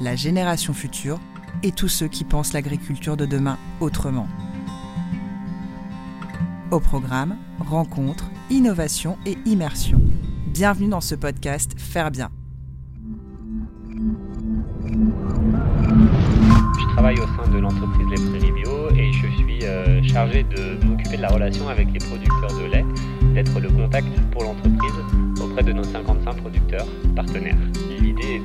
la génération future et tous ceux qui pensent l'agriculture de demain autrement. Au programme, rencontres, innovation et immersion. Bienvenue dans ce podcast Faire bien. Je travaille au sein de l'entreprise Les Prairies Bio et je suis euh, chargé de m'occuper de la relation avec les producteurs de lait, d'être le contact pour l'entreprise auprès de nos 55 producteurs partenaires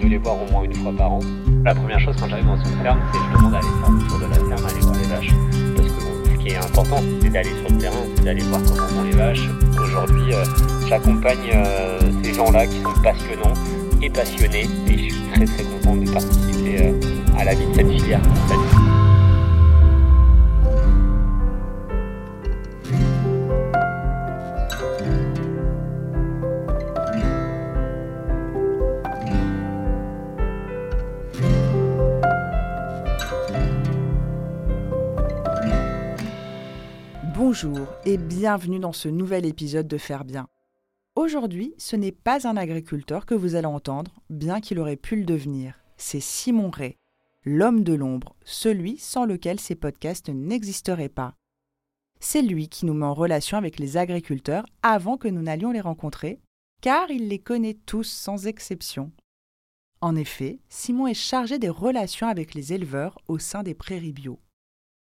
les voir au moins une fois par an. La première chose quand j'arrive dans une ferme, c'est que je demande d'aller faire le tour de la ferme, aller voir les vaches. Parce que ce qui est important, c'est d'aller sur le terrain, c'est d'aller voir comment vont les vaches. Aujourd'hui, euh, j'accompagne euh, ces gens-là qui sont passionnants et passionnés et je suis très très content de participer euh, à la vie de cette filière. Bonjour et bienvenue dans ce nouvel épisode de Faire bien. Aujourd'hui, ce n'est pas un agriculteur que vous allez entendre, bien qu'il aurait pu le devenir. C'est Simon Ray, l'homme de l'ombre, celui sans lequel ces podcasts n'existeraient pas. C'est lui qui nous met en relation avec les agriculteurs avant que nous n'allions les rencontrer, car il les connaît tous sans exception. En effet, Simon est chargé des relations avec les éleveurs au sein des prairies bio.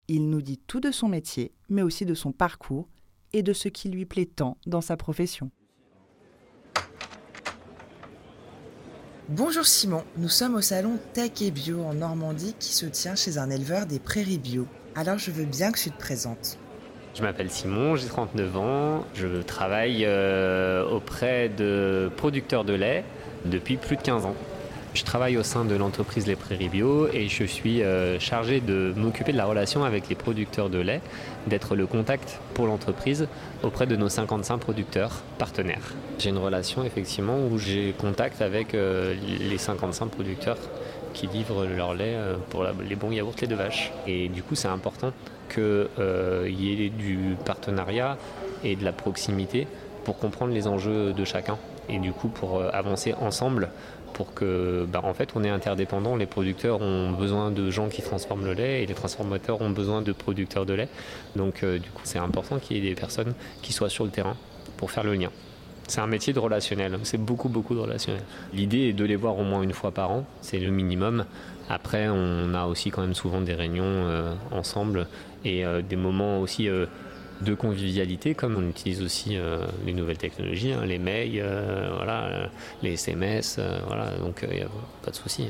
Il nous dit tout de son métier, mais aussi de son parcours et de ce qui lui plaît tant dans sa profession. Bonjour Simon, nous sommes au salon Tech et Bio en Normandie qui se tient chez un éleveur des prairies bio. Alors je veux bien que tu te présentes. Je m'appelle Simon, j'ai 39 ans, je travaille euh, auprès de producteurs de lait depuis plus de 15 ans. Je travaille au sein de l'entreprise Les Prairies Bio et je suis euh, chargé de m'occuper de la relation avec les producteurs de lait, d'être le contact pour l'entreprise auprès de nos 55 producteurs partenaires. J'ai une relation effectivement où j'ai contact avec euh, les 55 producteurs qui livrent leur lait euh, pour les bons yaourts lait de vache. Et du coup, c'est important qu'il y ait du partenariat et de la proximité pour comprendre les enjeux de chacun et du coup pour avancer ensemble pour que, bah, en fait, on est interdépendants. Les producteurs ont besoin de gens qui transforment le lait et les transformateurs ont besoin de producteurs de lait. Donc, euh, du coup, c'est important qu'il y ait des personnes qui soient sur le terrain pour faire le lien. C'est un métier de relationnel, c'est beaucoup, beaucoup de relationnel. L'idée est de les voir au moins une fois par an, c'est le minimum. Après, on a aussi quand même souvent des réunions euh, ensemble et euh, des moments aussi de convivialité, comme on utilise aussi euh, les nouvelles technologies, hein, les mails, euh, voilà, euh, les SMS, voilà, donc pas de souci.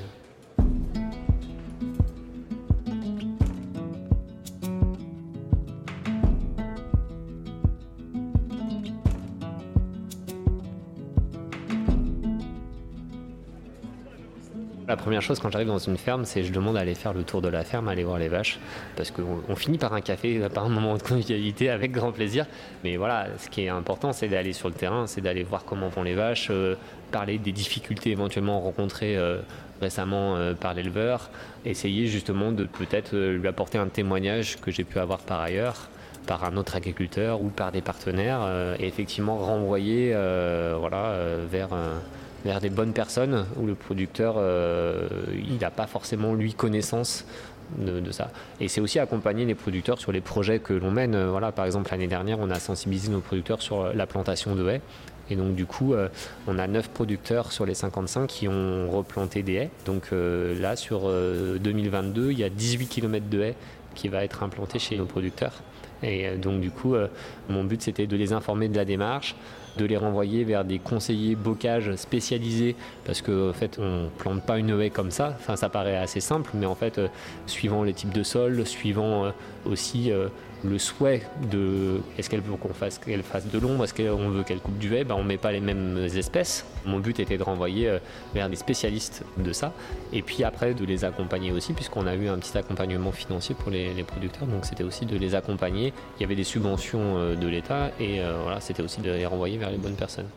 La première chose quand j'arrive dans une ferme, c'est je demande à aller faire le tour de la ferme, aller voir les vaches, parce qu'on finit par un café, par un moment de convivialité avec grand plaisir. Mais voilà, ce qui est important, c'est d'aller sur le terrain, c'est d'aller voir comment vont les vaches, euh, parler des difficultés éventuellement rencontrées euh, récemment euh, par l'éleveur, essayer justement de peut-être lui apporter un témoignage que j'ai pu avoir par ailleurs par un autre agriculteur ou par des partenaires et effectivement renvoyer voilà, vers vers des bonnes personnes où le producteur euh, il n'a pas forcément lui connaissance de, ça. Et c'est aussi accompagner les producteurs sur les projets que l'on mène. Voilà, par exemple, l'année dernière, on a sensibilisé nos producteurs sur la plantation de haies. Et donc, du coup, euh, on a 9 producteurs sur les 55 qui ont replanté des haies. Donc euh, là, sur 2022, il y a 18 km de haies qui va être implanté chez nos producteurs. Et donc, du coup, mon but, c'était de les informer de la démarche, de les renvoyer vers des conseillers bocage spécialisés, parce qu'en en fait, on plante pas une haie comme ça. Enfin, ça paraît assez simple, mais en fait, suivant les types de sol, suivant aussi le souhait de est-ce qu'elle veut qu'on fasse qu'elle fasse de l'ombre, est-ce qu'on veut qu'elle coupe du haie, ben on met pas les mêmes espèces. Mon but était de renvoyer euh, vers des spécialistes de ça et puis après de les accompagner aussi puisqu'on a eu un petit accompagnement financier pour les, producteurs donc c'était aussi de les accompagner. Il y avait des subventions euh, de l'État et euh, voilà c'était aussi de les renvoyer vers les bonnes personnes.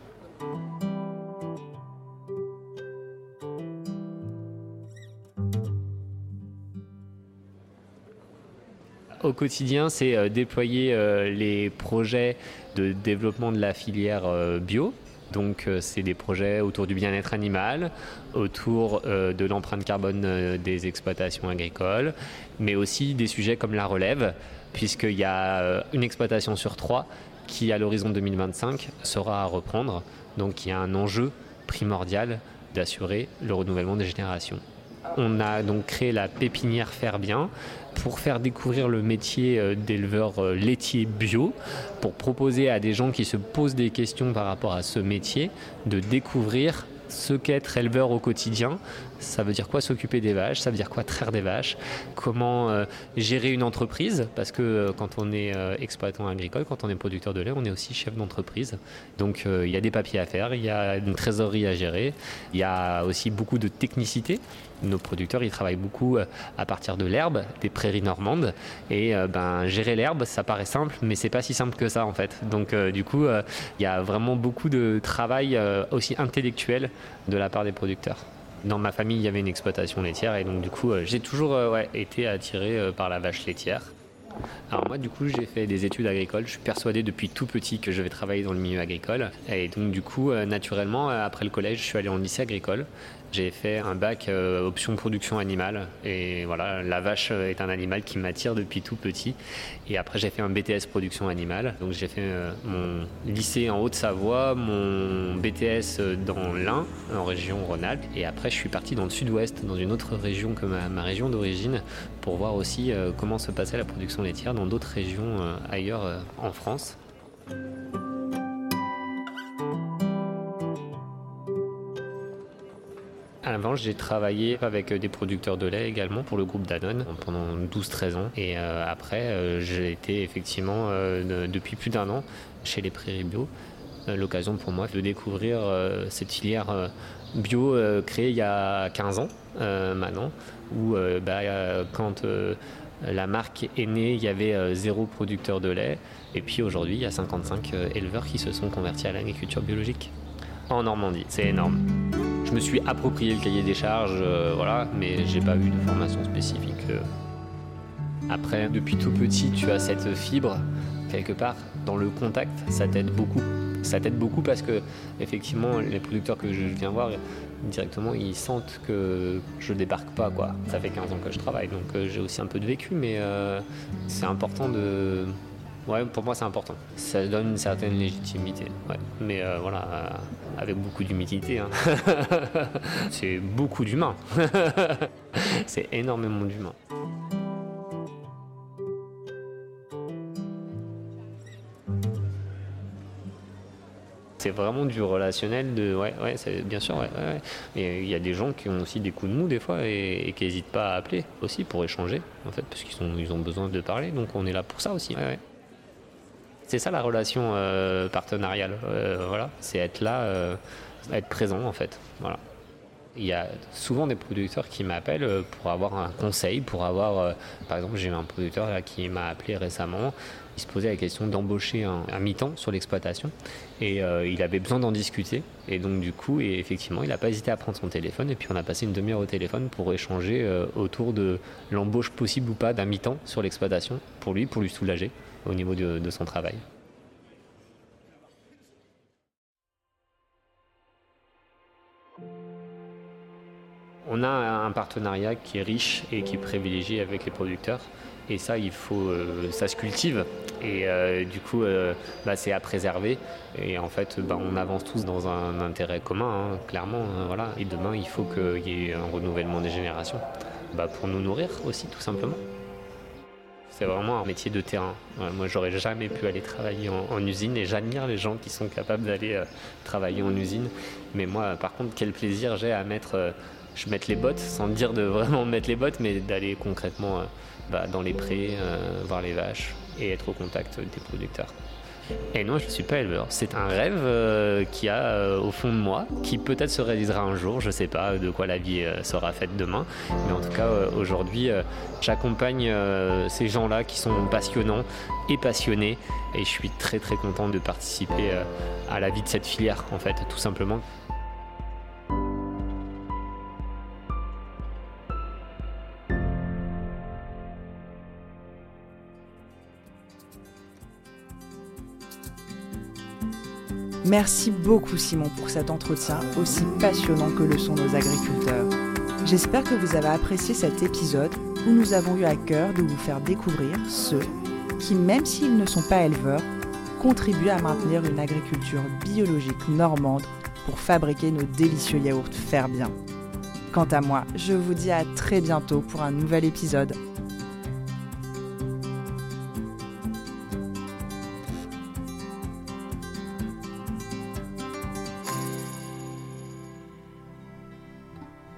Au quotidien, c'est euh, déployer euh, les projets de développement de la filière euh, bio. Donc c'est des projets autour du bien-être animal, autour de l'empreinte carbone des exploitations agricoles, mais aussi des sujets comme la relève, puisqu'il y a une exploitation sur trois qui, à l'horizon 2025, sera à reprendre. Donc il y a un enjeu primordial d'assurer le renouvellement des générations. On a donc créé la pépinière Faire Bien pour faire découvrir le métier euh, d'éleveur euh, laitier bio, pour proposer à des gens qui se posent des questions par rapport à ce métier de découvrir ce qu'être éleveur au quotidien, ça veut dire quoi s'occuper des vaches, ça veut dire quoi traire des vaches, comment euh, gérer une entreprise, parce que euh, quand on est euh, exploitant agricole, quand on est producteur de lait, on est aussi chef d'entreprise. Donc il y a des papiers à faire, il y a une trésorerie à gérer, il y a aussi beaucoup de technicité. Nos producteurs, ils travaillent beaucoup à partir de l'herbe, des prairies normandes, et ben, gérer l'herbe, ça paraît simple, mais c'est pas si simple que ça en fait. Donc du coup, il y a vraiment beaucoup de travail aussi intellectuel de la part des producteurs dans ma famille, il y avait une exploitation laitière et donc du coup, euh, j'ai toujours euh, été attiré euh, par la vache laitière. Alors moi du coup j'ai fait des études agricoles, je suis persuadé depuis tout petit que je vais travailler dans le milieu agricole. Et donc du coup naturellement après le collège je suis allé en lycée agricole j'ai fait un bac euh, option production animale et voilà, la vache est un animal qui m'attire depuis tout petit. Et après j'ai fait un BTS production animale. Donc j'ai fait euh, mon lycée en Haute-Savoie, mon BTS dans l'Ain, en région Rhône-Alpes. Et après je suis parti dans le sud-ouest, dans une autre région que ma, région d'origine, pour voir aussi euh, comment se passait la production laitière dans d'autres régions ailleurs en France. Avant, j'ai travaillé avec des producteurs de lait également pour le groupe Danone pendant 12-13 ans. Et euh, après, euh, j'ai été effectivement euh, depuis plus d'un an chez les Prairies Bio. L'occasion pour moi de découvrir cette filière bio créée il y a 15 ans maintenant, où bah, quand la marque est née, il y avait zéro producteur de lait. Et puis aujourd'hui, il y a 55 éleveurs qui se sont convertis à l'agriculture biologique en Normandie. C'est énorme. Je me suis approprié le cahier des charges, euh, voilà, mais j'ai pas eu de formation spécifique. Euh. Après, depuis tout petit, tu as cette fibre quelque part dans le contact, ça t'aide beaucoup. Ça t'aide beaucoup parce que effectivement, les producteurs que je viens voir directement, ils sentent que je débarque pas quoi. Ça fait 15 ans que je travaille, donc euh, j'ai aussi un peu de vécu, mais c'est important de Ouais, pour moi c'est important. Ça donne une certaine légitimité. Mais euh, voilà, euh, avec beaucoup d'humilité. Hein. c'est beaucoup d'humains. c'est énormément d'humains. C'est vraiment du relationnel de ouais ouais bien sûr il y a des gens qui ont aussi des coups de mou des fois et, qui n'hésitent pas à appeler aussi pour échanger en fait parce qu'ils ils ont besoin de parler donc on est là pour ça aussi c'est ça la relation euh, partenariale. Euh, voilà, c'est être là, euh, être présent en fait. Voilà. Il y a souvent des producteurs qui m'appellent pour avoir un conseil, pour avoir, par exemple, j'ai un producteur là qui m'a appelé récemment. Il se posait la question d'embaucher un, mi-temps sur l'exploitation et il avait besoin d'en discuter. Et donc du coup, et effectivement, il n'a pas hésité à prendre son téléphone et puis on a passé une demi-heure au téléphone pour échanger autour de l'embauche possible ou pas d'un mi-temps sur l'exploitation pour lui, pour lui soulager au niveau de, son travail. On a un partenariat qui est riche et qui est privilégié avec les producteurs. Et ça, il faut, euh, ça se cultive. Et euh, du coup, euh, bah, c'est à préserver. Et en fait, bah, on avance tous dans un intérêt commun, hein, clairement. Hein, voilà. Et demain, il faut qu'il y ait un renouvellement des générations. Bah, pour nous nourrir aussi, tout simplement. C'est vraiment un métier de terrain. moi, j'aurais jamais pu aller travailler en, usine et j'admire les gens qui sont capables d'aller euh, travailler en usine. Mais moi, par contre, quel plaisir j'ai à mettre, euh, les bottes, sans dire de vraiment mettre les bottes, mais d'aller concrètement euh, bah, dans les prés, voir les vaches et être au contact des producteurs. Et non, je ne suis pas éleveur. C'est un rêve euh, qui a euh, au fond de moi, qui peut-être se réalisera un jour. Je ne sais pas de quoi la vie euh, sera faite demain. Mais en tout cas, aujourd'hui, j'accompagne ces gens-là qui sont passionnants et passionnés. Et je suis très très content de participer à la vie de cette filière, en fait, tout simplement. Merci beaucoup Simon pour cet entretien aussi passionnant que le sont nos agriculteurs. J'espère que vous avez apprécié cet épisode où nous avons eu à cœur de vous faire découvrir ceux qui, même s'ils ne sont pas éleveurs, contribuent à maintenir une agriculture biologique normande pour fabriquer nos délicieux yaourts faire bien. Quant à moi, je vous dis à très bientôt pour un nouvel épisode.